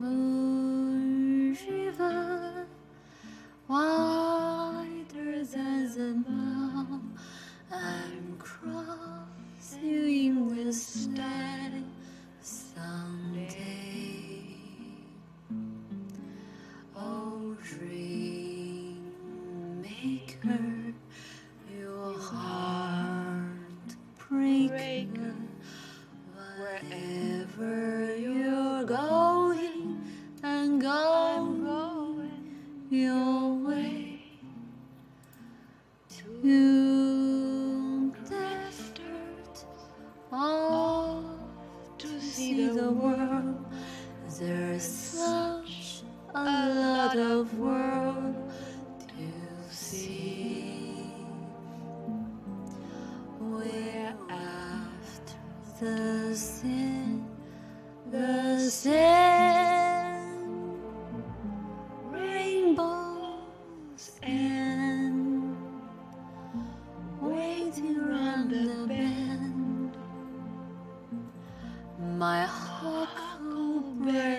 Moon river, wider than the mile, and crossing will stay someday. Oh, dream maker, your heart breaker, off to see the world. There's such a lot of world to see. We're after the sin, the sin, My huckleberry.